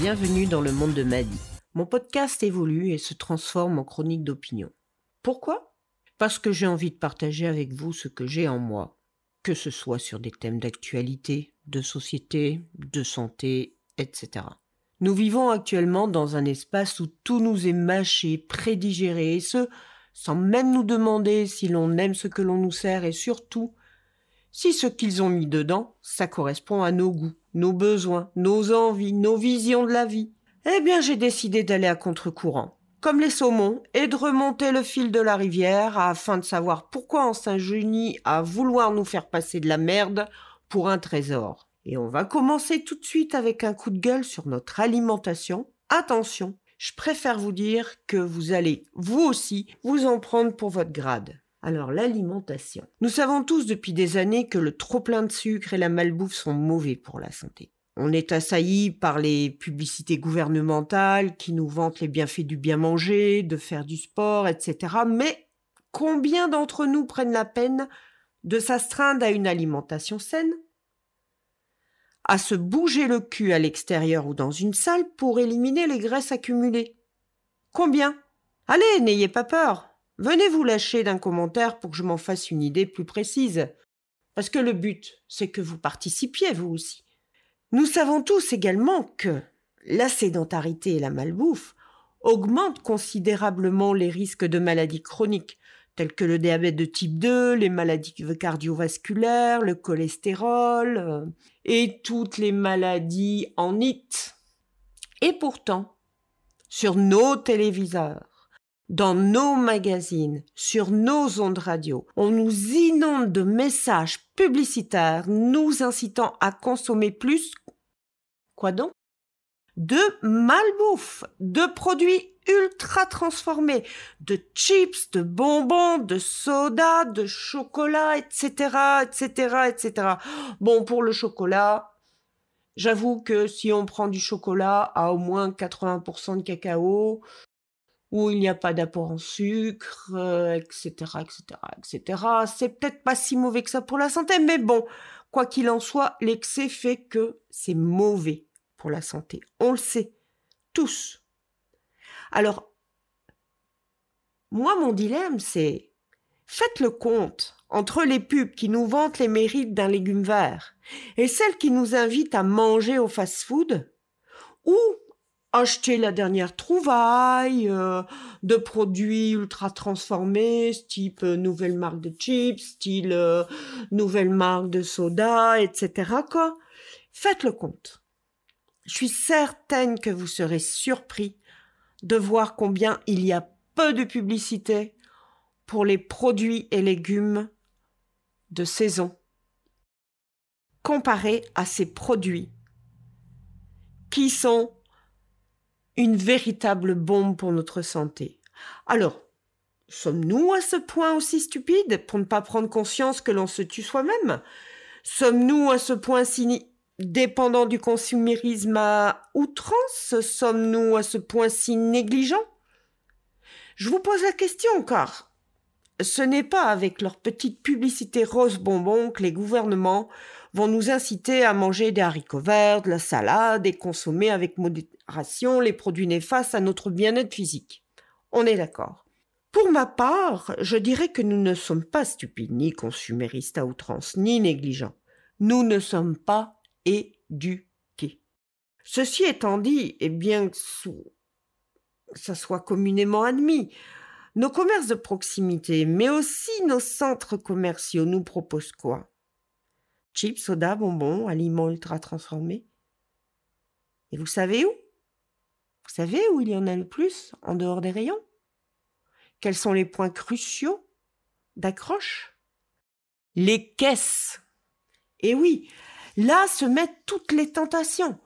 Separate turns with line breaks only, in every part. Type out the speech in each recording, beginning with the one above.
Bienvenue dans le monde de Maddy. Mon podcast évolue et se transforme en chronique d'opinion. Pourquoi? Parce que j'ai envie de partager avec vous ce que j'ai en moi, que ce soit sur des thèmes d'actualité, de société, de santé, etc. Nous vivons actuellement dans un espace où tout nous est mâché, prédigéré, et ce, sans même nous demander si l'on aime ce que l'on nous sert et surtout si ce qu'ils ont mis dedans, ça correspond à nos goûts, nos besoins, nos envies, nos visions de la vie. Eh bien, j'ai décidé d'aller à contre-courant, comme les saumons, et de remonter le fil de la rivière afin de savoir pourquoi on s'ingénie à vouloir nous faire passer de la merde pour un trésor. Et on va commencer tout de suite avec un coup de gueule sur notre alimentation. Attention, je préfère vous dire que vous allez, vous aussi, vous en prendre pour votre grade. Alors l'alimentation. Nous savons tous depuis des années que le trop plein de sucre et la malbouffe sont mauvais pour la santé. On est assailli par les publicités gouvernementales qui nous vantent les bienfaits du bien manger, de faire du sport, etc. Mais combien d'entre nous prennent la peine de s'astreindre à une alimentation saine? À se bouger le cul à l'extérieur ou dans une salle pour éliminer les graisses accumulées Combien? Allez, n'ayez pas peur, Venez vous lâcher d'un commentaire pour que je m'en fasse une idée plus précise. Parce que le but, c'est que vous participiez, vous aussi. Nous savons tous également que la sédentarité et la malbouffe augmentent considérablement les risques de maladies chroniques, telles que le diabète de type 2, les maladies cardiovasculaires, le cholestérol euh, et toutes les maladies en IT. Et pourtant, sur nos téléviseurs, dans nos magazines, sur nos ondes radio. On nous inonde de messages publicitaires nous incitant à consommer plus. Quoi donc? De malbouffe, de produits ultra transformés, de chips, de bonbons, de soda, de chocolat, etc., etc., etc. Bon, pour le chocolat, j'avoue que si on prend du chocolat à au moins 80% de cacao, où il n'y a pas d'apport en sucre, etc., etc., etc. C'est peut-être pas si mauvais que ça pour la santé, mais bon, quoi qu'il en soit, l'excès fait que c'est mauvais pour la santé. On le sait, tous. Alors, moi, mon dilemme, c'est faites le compte entre les pubs qui nous vantent les mérites d'un légume vert et celles qui nous invitent à manger au fast-food, ou acheter la dernière trouvaille euh, de produits ultra transformés, type euh, nouvelle marque de chips, style euh, nouvelle marque de soda, etc. Faites le compte. Je suis certaine que vous serez surpris de voir combien il y a peu de publicité pour les produits et légumes de saison comparé à ces produits qui sont une véritable bombe pour notre santé. Alors, sommes-nous à ce point aussi stupides pour ne pas prendre conscience que l'on se tue soi-même? Sommes-nous à ce point si dépendants du consumérisme à outrance? Sommes-nous à ce point si négligents? Je vous pose la question car ce n'est pas avec leur petite publicité rose bonbon que les gouvernements vont nous inciter à manger des haricots verts, de la salade et consommer avec modération les produits néfastes à notre bien-être physique. On est d'accord. Pour ma part, je dirais que nous ne sommes pas stupides, ni consuméristes à outrance, ni négligents. Nous ne sommes pas éduqués. Ceci étant dit, et bien que ça soit communément admis, nos commerces de proximité, mais aussi nos centres commerciaux nous proposent quoi? Chips, soda, bonbons, aliments ultra transformés. Et vous savez où? Vous savez où il y en a le plus en dehors des rayons? Quels sont les points cruciaux d'accroche? Les caisses. Et oui, là se mettent toutes les tentations.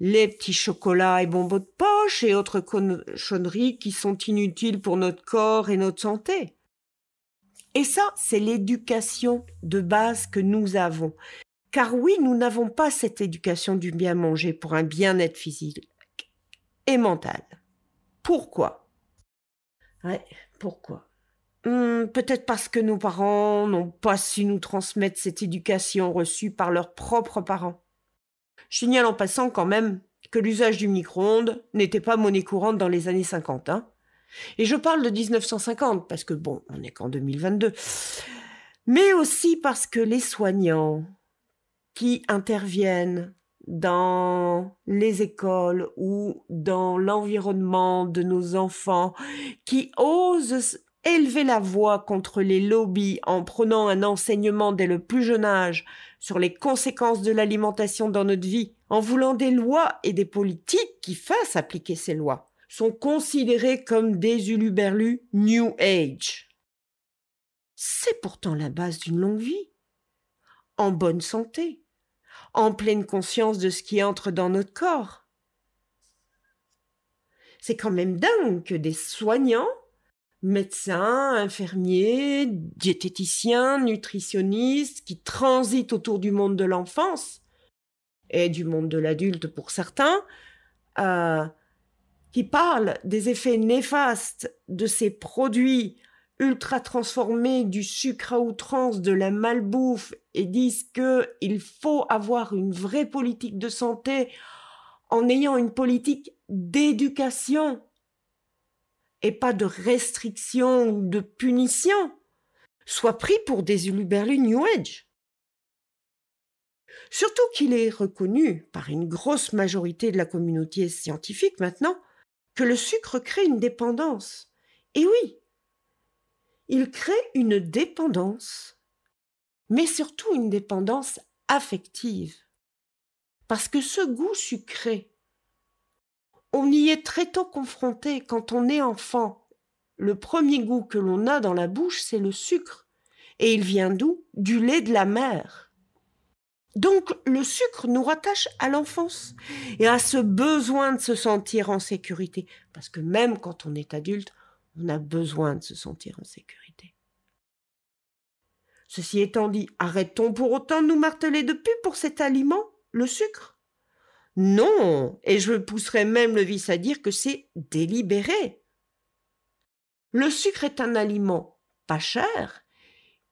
Les petits chocolats et bonbons de poche et autres cochonneries qui sont inutiles pour notre corps et notre santé. Et ça, c'est l'éducation de base que nous avons. Car oui, nous n'avons pas cette éducation du bien manger pour un bien-être physique et mental. Pourquoi? Ouais, pourquoi? Hmm, Peut-être parce que nos parents n'ont pas su nous transmettre cette éducation reçue par leurs propres parents. Je signale en passant quand même que l'usage du micro-ondes n'était pas monnaie courante dans les années 50. Hein. Et je parle de 1950 parce que, bon, on n'est qu'en 2022. Mais aussi parce que les soignants qui interviennent dans les écoles ou dans l'environnement de nos enfants, qui osent élever la voix contre les lobbies en prenant un enseignement dès le plus jeune âge sur les conséquences de l'alimentation dans notre vie, en voulant des lois et des politiques qui fassent appliquer ces lois, sont considérés comme des uluberlus New Age. C'est pourtant la base d'une longue vie, en bonne santé, en pleine conscience de ce qui entre dans notre corps. C'est quand même dingue que des soignants, médecins, infirmiers, diététiciens, nutritionnistes qui transitent autour du monde de l'enfance et du monde de l'adulte pour certains, euh, qui parlent des effets néfastes de ces produits ultra transformés du sucre à outrance, de la malbouffe et disent que il faut avoir une vraie politique de santé en ayant une politique d'éducation et pas de restriction ou de punition, soit pris pour des uluberlus New Age. Surtout qu'il est reconnu par une grosse majorité de la communauté scientifique maintenant que le sucre crée une dépendance. Et oui, il crée une dépendance, mais surtout une dépendance affective. Parce que ce goût sucré, on y est très tôt confronté quand on est enfant. Le premier goût que l'on a dans la bouche, c'est le sucre. Et il vient d'où? Du lait de la mère. Donc le sucre nous rattache à l'enfance et à ce besoin de se sentir en sécurité. Parce que même quand on est adulte, on a besoin de se sentir en sécurité. Ceci étant dit, arrêtons pour autant de nous marteler de pub pour cet aliment, le sucre Non, et je pousserai même le vice à dire que c'est délibéré. Le sucre est un aliment pas cher,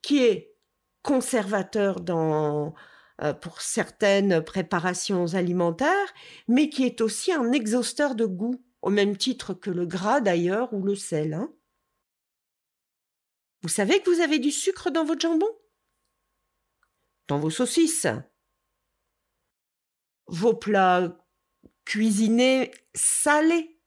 qui est conservateur euh, pour certaines préparations alimentaires, mais qui est aussi un exhausteur de goût au même titre que le gras d'ailleurs ou le sel. Hein. Vous savez que vous avez du sucre dans votre jambon? Dans vos saucisses. Vos plats cuisinés salés.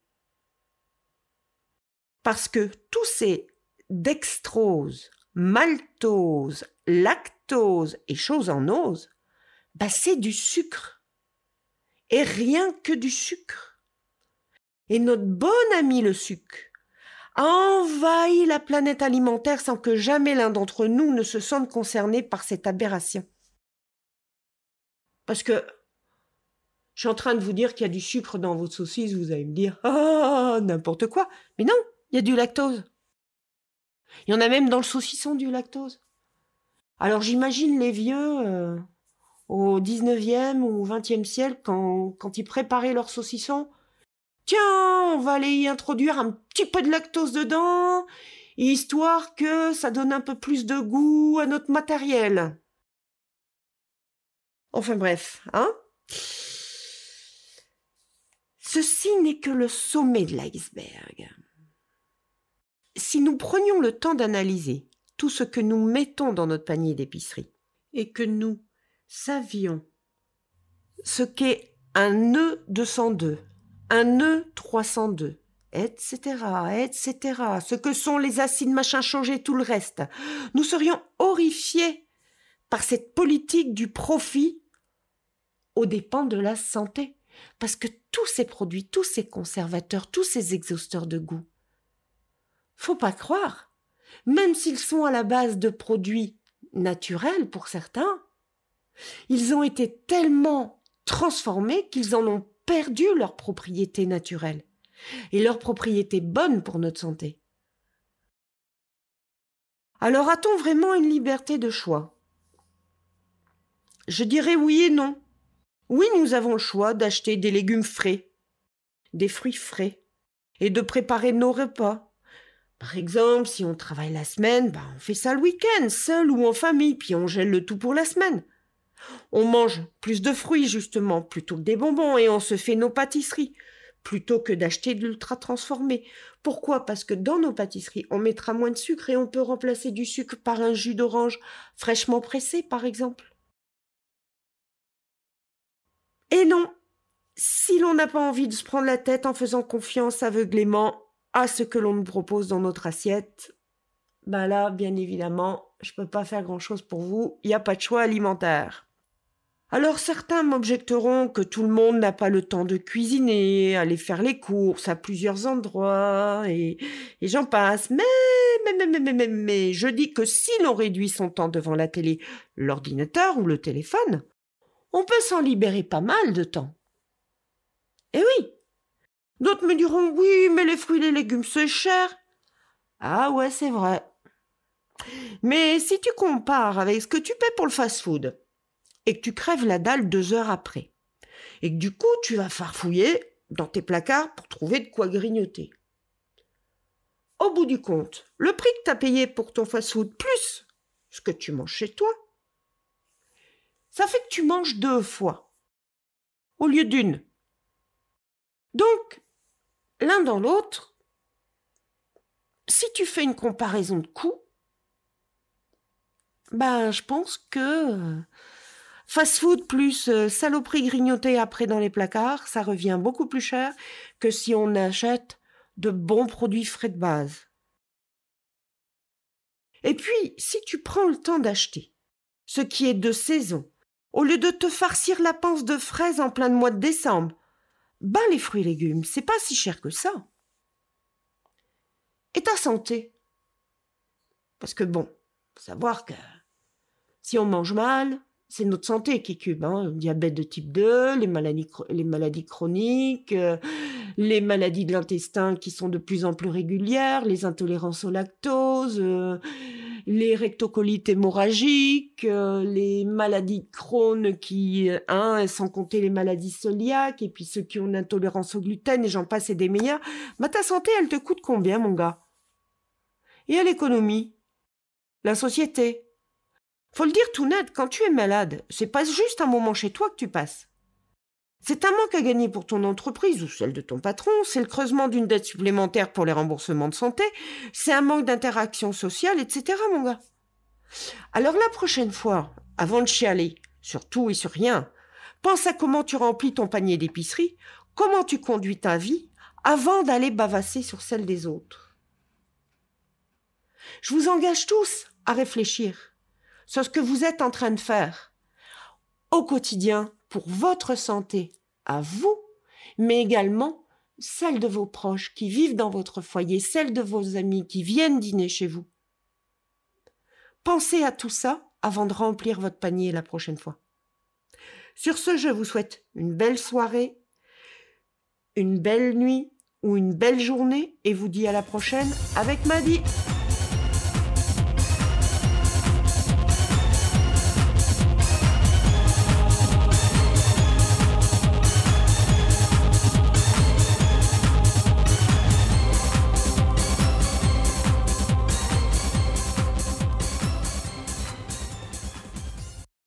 Parce que tous ces dextrose, maltose, lactose et choses en ose, bah c'est du sucre. Et rien que du sucre. Et notre bon ami le sucre a envahi la planète alimentaire sans que jamais l'un d'entre nous ne se sente concerné par cette aberration. Parce que je suis en train de vous dire qu'il y a du sucre dans votre saucisse, vous allez me dire Ah, n'importe quoi. Mais non, il y a du lactose. Il y en a même dans le saucisson du lactose. Alors j'imagine les vieux euh, au 19e ou 20e siècle, quand, quand ils préparaient leur saucisson, Tiens, on va aller y introduire un petit peu de lactose dedans, histoire que ça donne un peu plus de goût à notre matériel. Enfin bref, hein Ceci n'est que le sommet de l'iceberg. Si nous prenions le temps d'analyser tout ce que nous mettons dans notre panier d'épicerie, et que nous savions ce qu'est un nœud 202, un nœud 302, etc., etc., ce que sont les acides machin changés, tout le reste. Nous serions horrifiés par cette politique du profit aux dépens de la santé. Parce que tous ces produits, tous ces conservateurs, tous ces exhausteurs de goût, faut pas croire, même s'ils sont à la base de produits naturels pour certains, ils ont été tellement transformés qu'ils en ont perdu leur propriété naturelle et leur propriété bonne pour notre santé. Alors a-t-on vraiment une liberté de choix? Je dirais oui et non. Oui, nous avons le choix d'acheter des légumes frais, des fruits frais, et de préparer nos repas. Par exemple, si on travaille la semaine, bah on fait ça le week-end, seul ou en famille, puis on gèle le tout pour la semaine. On mange plus de fruits, justement, plutôt que des bonbons, et on se fait nos pâtisseries, plutôt que d'acheter de l'ultra transformé. Pourquoi? Parce que dans nos pâtisseries, on mettra moins de sucre et on peut remplacer du sucre par un jus d'orange fraîchement pressé, par exemple. Et non, si l'on n'a pas envie de se prendre la tête en faisant confiance aveuglément à ce que l'on nous propose dans notre assiette, ben là, bien évidemment, je ne peux pas faire grand-chose pour vous, il n'y a pas de choix alimentaire. Alors certains m'objecteront que tout le monde n'a pas le temps de cuisiner, aller faire les courses à plusieurs endroits, et, j'en passe. Mais, mais, mais, mais, mais, mais, je dis que si l'on réduit son temps devant la télé, l'ordinateur ou le téléphone, on peut s'en libérer pas mal de temps. Eh oui. D'autres me diront oui, mais les fruits et les légumes c'est cher. Ah ouais, c'est vrai. Mais si tu compares avec ce que tu paies pour le fast-food et que tu crèves la dalle deux heures après, et que du coup tu vas farfouiller dans tes placards pour trouver de quoi grignoter. Au bout du compte, le prix que tu as payé pour ton fast-food plus ce que tu manges chez toi, ça fait que tu manges deux fois au lieu d'une. Donc, l'un dans l'autre, si tu fais une comparaison de coûts, ben, je pense que fast-food plus euh, saloperie grignotée après dans les placards, ça revient beaucoup plus cher que si on achète de bons produits frais de base. Et puis, si tu prends le temps d'acheter ce qui est de saison, au lieu de te farcir la panse de fraises en plein mois de décembre, ben les fruits et légumes, c'est pas si cher que ça. Et ta santé? Parce que bon, faut savoir que si on mange mal, c'est notre santé qui cube. Hein. Le diabète de type 2, les maladies, les maladies chroniques, euh, les maladies de l'intestin qui sont de plus en plus régulières, les intolérances au lactose, euh, les rectocolites hémorragiques, euh, les maladies de qui, sans compter les maladies cœliaques, et puis ceux qui ont une intolérance au gluten, et j'en passe et des meilleurs. Bah, ta santé, elle te coûte combien, mon gars? Et à l'économie? La société? Faut le dire tout net, quand tu es malade, c'est pas juste un moment chez toi que tu passes. C'est un manque à gagner pour ton entreprise ou celle de ton patron, c'est le creusement d'une dette supplémentaire pour les remboursements de santé, c'est un manque d'interaction sociale, etc., mon gars. Alors la prochaine fois, avant de chialer, sur tout et sur rien, pense à comment tu remplis ton panier d'épicerie, comment tu conduis ta vie, avant d'aller bavasser sur celle des autres. Je vous engage tous à réfléchir sur ce que vous êtes en train de faire au quotidien pour votre santé à vous, mais également celle de vos proches qui vivent dans votre foyer, celle de vos amis qui viennent dîner chez vous. Pensez à tout ça avant de remplir votre panier la prochaine fois. Sur ce, je vous souhaite une belle soirée, une belle nuit ou une belle journée et vous dis à la prochaine avec Maddy.